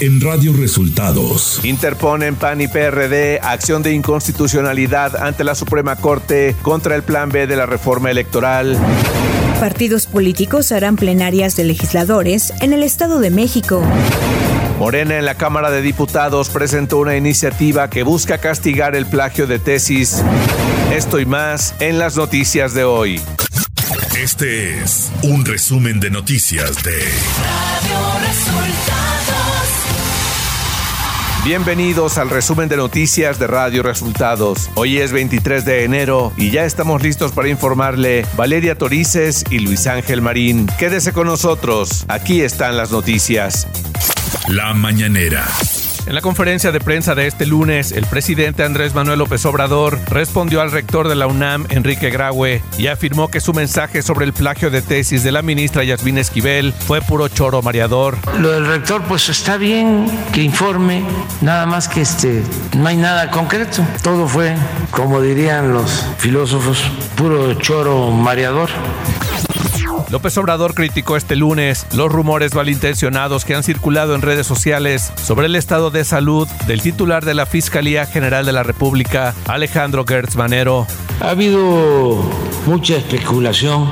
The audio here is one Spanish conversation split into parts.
en Radio Resultados. Interponen PAN y PRD acción de inconstitucionalidad ante la Suprema Corte contra el Plan B de la reforma electoral. Partidos políticos harán plenarias de legisladores en el Estado de México. Morena en la Cámara de Diputados presentó una iniciativa que busca castigar el plagio de tesis. Esto y más en las noticias de hoy. Este es un resumen de noticias de Radio Resultados. Bienvenidos al resumen de noticias de Radio Resultados. Hoy es 23 de enero y ya estamos listos para informarle Valeria Torices y Luis Ángel Marín. Quédese con nosotros, aquí están las noticias. La mañanera. En la conferencia de prensa de este lunes, el presidente Andrés Manuel López Obrador respondió al rector de la UNAM, Enrique Graue, y afirmó que su mensaje sobre el plagio de tesis de la ministra Yasmín Esquivel fue puro choro mareador. Lo del rector, pues está bien que informe, nada más que este, no hay nada concreto. Todo fue, como dirían los filósofos, puro choro mareador. López Obrador criticó este lunes los rumores malintencionados que han circulado en redes sociales sobre el estado de salud del titular de la Fiscalía General de la República, Alejandro Gertz Manero. Ha habido mucha especulación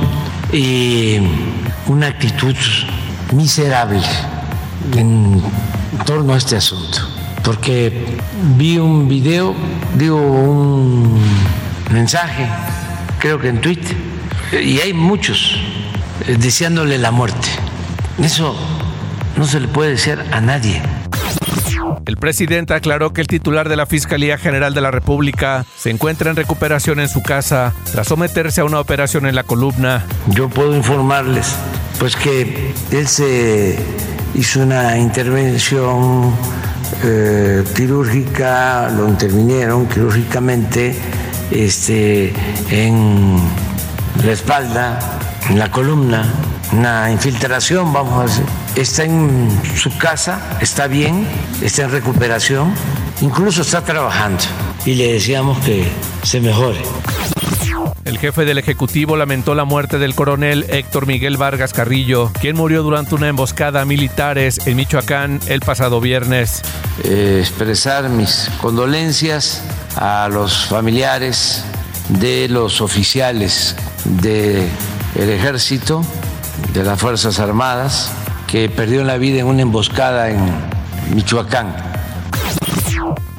y una actitud miserable en torno a este asunto, porque vi un video, digo un mensaje, creo que en Twitter, y hay muchos deseándole la muerte. Eso no se le puede decir a nadie. El presidente aclaró que el titular de la Fiscalía General de la República se encuentra en recuperación en su casa tras someterse a una operación en la columna. Yo puedo informarles pues que él se hizo una intervención eh, quirúrgica, lo intervinieron quirúrgicamente este, en la espalda, en la columna, una infiltración, vamos a decir. Está en su casa, está bien, está en recuperación, incluso está trabajando y le decíamos que se mejore. El jefe del Ejecutivo lamentó la muerte del coronel Héctor Miguel Vargas Carrillo, quien murió durante una emboscada a militares en Michoacán el pasado viernes. Eh, expresar mis condolencias a los familiares de los oficiales del ejército, de las Fuerzas Armadas, que perdió la vida en una emboscada en Michoacán.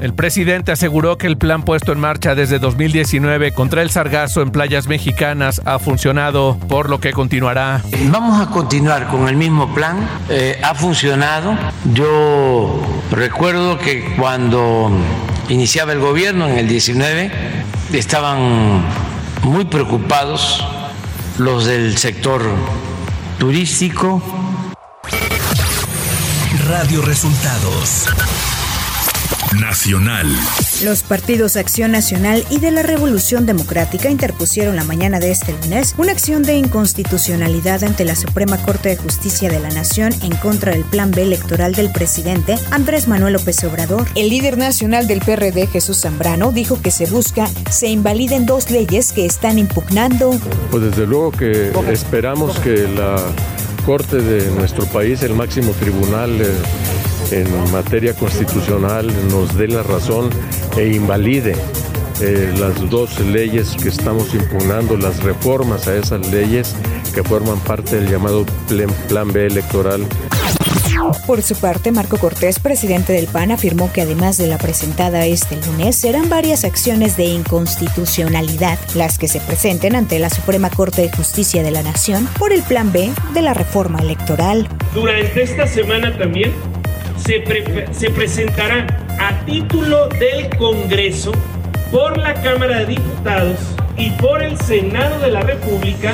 El presidente aseguró que el plan puesto en marcha desde 2019 contra el sargazo en playas mexicanas ha funcionado, por lo que continuará. Vamos a continuar con el mismo plan, eh, ha funcionado. Yo recuerdo que cuando iniciaba el gobierno en el 19, estaban muy preocupados los del sector turístico. Radio Resultados Nacional. Los partidos Acción Nacional y de la Revolución Democrática interpusieron la mañana de este lunes una acción de inconstitucionalidad ante la Suprema Corte de Justicia de la Nación en contra del plan B electoral del presidente Andrés Manuel López Obrador. El líder nacional del PRD, Jesús Zambrano, dijo que se busca se invaliden dos leyes que están impugnando. Pues desde luego que esperamos que la Corte de nuestro país, el máximo tribunal, eh, en materia constitucional nos dé la razón e invalide eh, las dos leyes que estamos impugnando, las reformas a esas leyes que forman parte del llamado Plan, plan B electoral. Por su parte, Marco Cortés, presidente del PAN, afirmó que además de la presentada este lunes, serán varias acciones de inconstitucionalidad las que se presenten ante la Suprema Corte de Justicia de la Nación por el Plan B de la reforma electoral. Durante esta semana también se, presentará a título del Congreso por la Cámara de Diputados y por el Senado de la República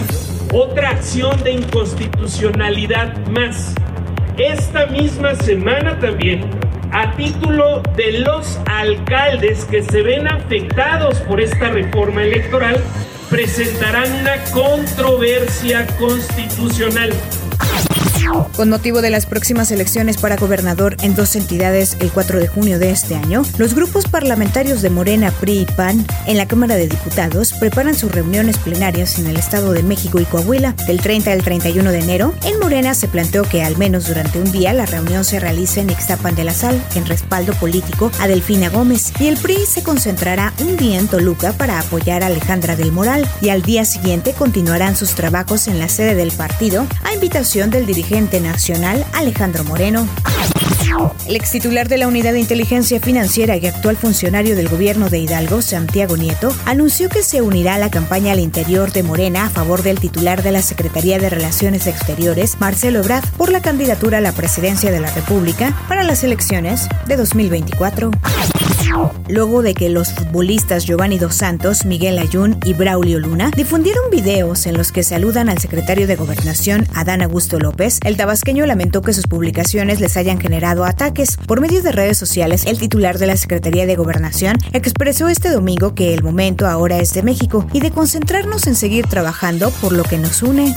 otra acción de inconstitucionalidad más. Esta misma semana también, a título de los alcaldes que se ven afectados por esta reforma electoral, presentarán una controversia constitucional. Con motivo de las próximas elecciones para gobernador en dos entidades el 4 de junio de este año, los grupos parlamentarios de Morena, PRI y PAN en la Cámara de Diputados preparan sus reuniones plenarias en el Estado de México y Coahuila. Del 30 al 31 de enero, en Morena se planteó que al menos durante un día la reunión se realice en Ixtapan de la Sal, en respaldo político a Delfina Gómez, y el PRI se concentrará un día en Toluca para apoyar a Alejandra del Moral, y al día siguiente continuarán sus trabajos en la sede del partido a invitación del dirigente nacional Alejandro Moreno. El ex titular de la Unidad de Inteligencia Financiera y actual funcionario del gobierno de Hidalgo, Santiago Nieto, anunció que se unirá a la campaña al interior de Morena a favor del titular de la Secretaría de Relaciones Exteriores, Marcelo Ebrard, por la candidatura a la presidencia de la República para las elecciones de 2024 luego de que los futbolistas Giovanni Dos Santos, Miguel Ayun y Braulio Luna difundieron videos en los que saludan al secretario de Gobernación, Adán Augusto López, el tabasqueño lamentó que sus publicaciones les hayan generado ataques. Por medio de redes sociales, el titular de la Secretaría de Gobernación expresó este domingo que el momento ahora es de México y de concentrarnos en seguir trabajando por lo que nos une.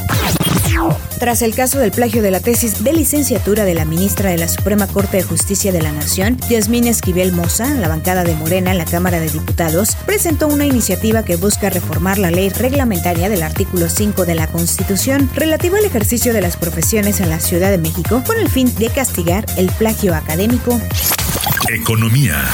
Tras el caso del plagio de la tesis de licenciatura de la ministra de la Suprema Corte de Justicia de la Nación, Yasmín Esquivel Moza, la bancada de Morena en la Cámara de Diputados, presentó una iniciativa que busca reformar la ley reglamentaria del artículo 5 de la Constitución relativa al ejercicio de las profesiones en la Ciudad de México con el fin de castigar el plagio académico. Economía.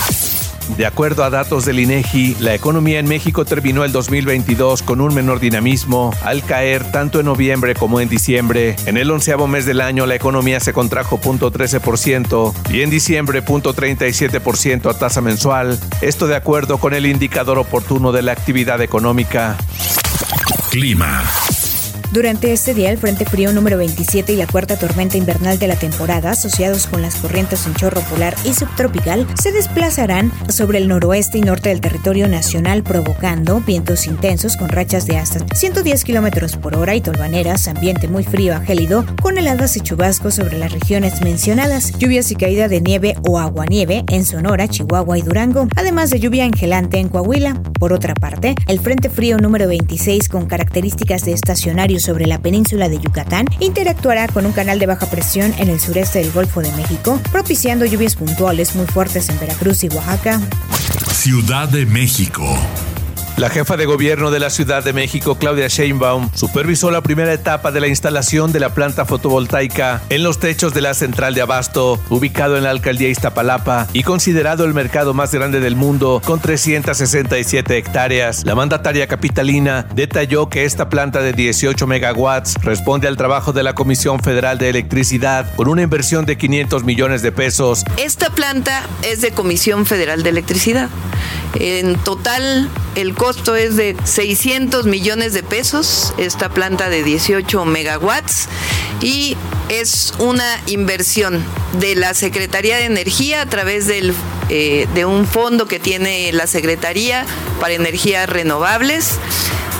De acuerdo a datos del INEGI, la economía en México terminó el 2022 con un menor dinamismo al caer tanto en noviembre como en diciembre. En el onceavo mes del año la economía se contrajo 0.13% y en diciembre 0.37% a tasa mensual. Esto de acuerdo con el indicador oportuno de la actividad económica. Clima. Durante este día, el Frente Frío número 27 y la cuarta tormenta invernal de la temporada, asociados con las corrientes en chorro polar y subtropical, se desplazarán sobre el noroeste y norte del territorio nacional, provocando vientos intensos con rachas de hasta 110 kilómetros por hora y tolvaneras, ambiente muy frío a gélido, con heladas y chubascos sobre las regiones mencionadas, lluvias y caída de nieve o aguanieve en Sonora, Chihuahua y Durango, además de lluvia engelante en Coahuila. Por otra parte, el Frente Frío número 26, con características de estacionarios sobre la península de Yucatán interactuará con un canal de baja presión en el sureste del Golfo de México, propiciando lluvias puntuales muy fuertes en Veracruz y Oaxaca. Ciudad de México. La jefa de gobierno de la Ciudad de México, Claudia Sheinbaum, supervisó la primera etapa de la instalación de la planta fotovoltaica en los techos de la central de abasto, ubicado en la alcaldía Iztapalapa y considerado el mercado más grande del mundo con 367 hectáreas. La mandataria capitalina detalló que esta planta de 18 megawatts responde al trabajo de la Comisión Federal de Electricidad con una inversión de 500 millones de pesos. Esta planta es de Comisión Federal de Electricidad. En total, el costo es de 600 millones de pesos, esta planta de 18 megawatts, y es una inversión de la Secretaría de Energía a través eh, de un fondo que tiene la Secretaría para Energías Renovables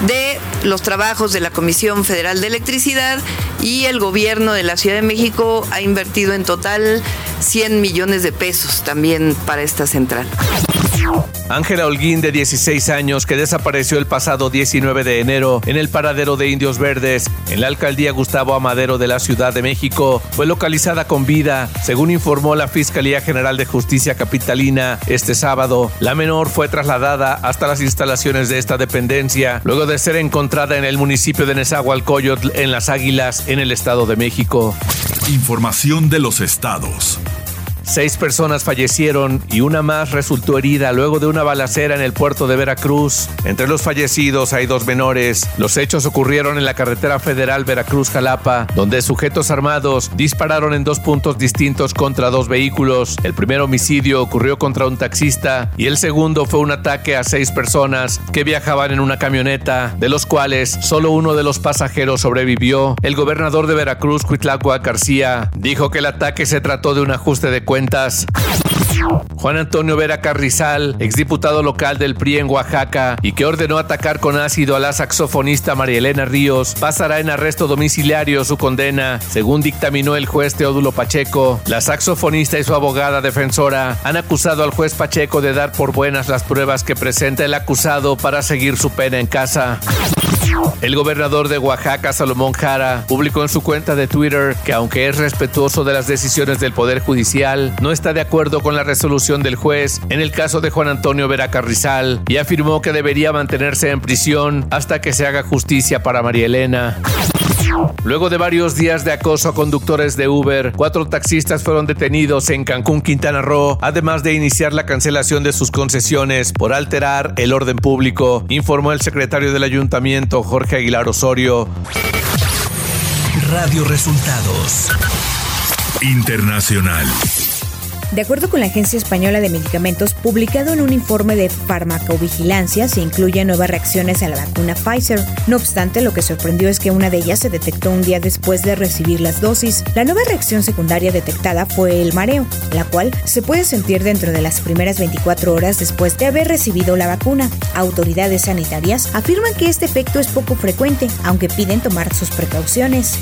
de los trabajos de la Comisión Federal de Electricidad y el gobierno de la Ciudad de México ha invertido en total 100 millones de pesos también para esta central. Ángela Holguín, de 16 años, que desapareció el pasado 19 de enero en el paradero de Indios Verdes, en la alcaldía Gustavo Amadero de la Ciudad de México, fue localizada con vida, según informó la Fiscalía General de Justicia Capitalina este sábado. La menor fue trasladada hasta las instalaciones de esta dependencia, luego de ser encontrada en el municipio de Nezahualcóyotl, en Las Águilas, en el Estado de México. Información de los estados. Seis personas fallecieron y una más resultó herida luego de una balacera en el puerto de Veracruz. Entre los fallecidos hay dos menores. Los hechos ocurrieron en la carretera federal Veracruz-Jalapa, donde sujetos armados dispararon en dos puntos distintos contra dos vehículos. El primer homicidio ocurrió contra un taxista y el segundo fue un ataque a seis personas que viajaban en una camioneta, de los cuales solo uno de los pasajeros sobrevivió. El gobernador de Veracruz, Cuitlagua García, dijo que el ataque se trató de un ajuste de cuentas cuentas. Juan Antonio Vera Carrizal, exdiputado local del PRI en Oaxaca y que ordenó atacar con ácido a la saxofonista María Elena Ríos, pasará en arresto domiciliario su condena, según dictaminó el juez Teodulo Pacheco. La saxofonista y su abogada defensora han acusado al juez Pacheco de dar por buenas las pruebas que presenta el acusado para seguir su pena en casa. El gobernador de Oaxaca, Salomón Jara, publicó en su cuenta de Twitter que aunque es respetuoso de las decisiones del Poder Judicial, no está de acuerdo con la resolución del juez en el caso de Juan Antonio Vera Carrizal y afirmó que debería mantenerse en prisión hasta que se haga justicia para María Elena. Luego de varios días de acoso a conductores de Uber, cuatro taxistas fueron detenidos en Cancún, Quintana Roo, además de iniciar la cancelación de sus concesiones por alterar el orden público, informó el secretario del ayuntamiento, Jorge Aguilar Osorio. Radio Resultados Internacional. De acuerdo con la Agencia Española de Medicamentos, publicado en un informe de farmacovigilancia, se incluyen nuevas reacciones a la vacuna Pfizer. No obstante, lo que sorprendió es que una de ellas se detectó un día después de recibir las dosis. La nueva reacción secundaria detectada fue el mareo, la cual se puede sentir dentro de las primeras 24 horas después de haber recibido la vacuna. Autoridades sanitarias afirman que este efecto es poco frecuente, aunque piden tomar sus precauciones.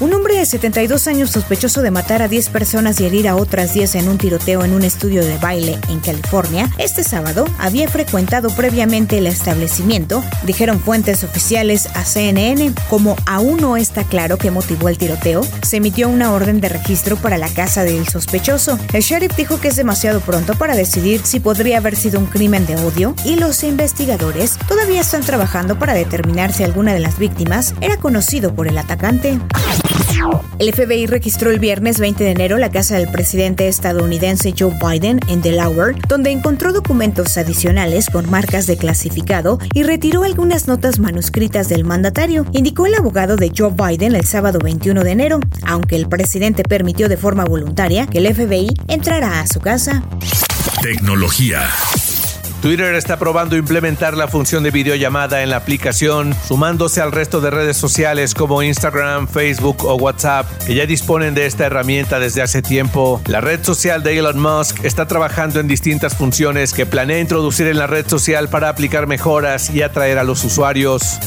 Un hombre de 72 años sospechoso de matar a 10 personas y herir a otras 10 en un tiroteo en un estudio de baile en California, este sábado había frecuentado previamente el establecimiento, dijeron fuentes oficiales a CNN. Como aún no está claro qué motivó el tiroteo, se emitió una orden de registro para la casa del sospechoso. El sheriff dijo que es demasiado pronto para decidir si podría haber sido un crimen de odio y los investigadores todavía están trabajando para determinar si alguna de las víctimas era conocido por el atacante. El FBI registró el viernes 20 de enero la casa del presidente estadounidense Joe Biden en Delaware, donde encontró documentos adicionales con marcas de clasificado y retiró algunas notas manuscritas del mandatario, indicó el abogado de Joe Biden el sábado 21 de enero, aunque el presidente permitió de forma voluntaria que el FBI entrara a su casa. Tecnología. Twitter está probando implementar la función de videollamada en la aplicación, sumándose al resto de redes sociales como Instagram, Facebook o WhatsApp, que ya disponen de esta herramienta desde hace tiempo. La red social de Elon Musk está trabajando en distintas funciones que planea introducir en la red social para aplicar mejoras y atraer a los usuarios.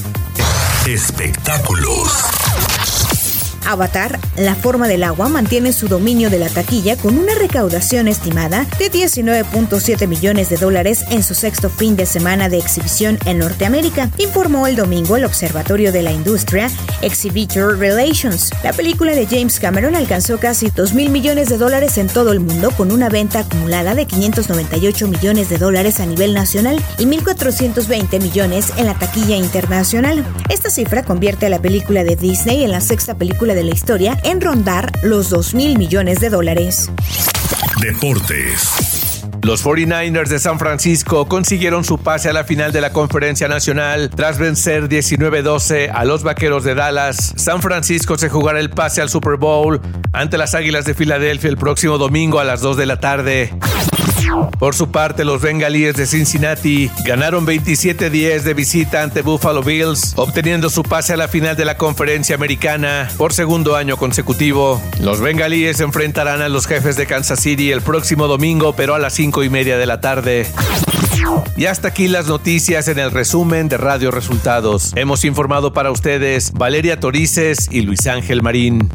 Espectáculos. Avatar, La forma del agua mantiene su dominio de la taquilla con una recaudación estimada de 19.7 millones de dólares en su sexto fin de semana de exhibición en Norteamérica, informó el domingo el Observatorio de la Industria Exhibitor Relations. La película de James Cameron alcanzó casi 2 mil millones de dólares en todo el mundo con una venta acumulada de 598 millones de dólares a nivel nacional y 1.420 millones en la taquilla internacional. Esta cifra convierte a la película de Disney en la sexta película de la historia en rondar los 2 mil millones de dólares. Deportes. Los 49ers de San Francisco consiguieron su pase a la final de la Conferencia Nacional tras vencer 19-12 a los Vaqueros de Dallas. San Francisco se jugará el pase al Super Bowl ante las Águilas de Filadelfia el próximo domingo a las 2 de la tarde. Por su parte, los bengalíes de Cincinnati ganaron 27-10 de visita ante Buffalo Bills, obteniendo su pase a la final de la conferencia americana por segundo año consecutivo. Los bengalíes enfrentarán a los jefes de Kansas City el próximo domingo, pero a las 5 y media de la tarde. Y hasta aquí las noticias en el resumen de Radio Resultados. Hemos informado para ustedes Valeria Torices y Luis Ángel Marín.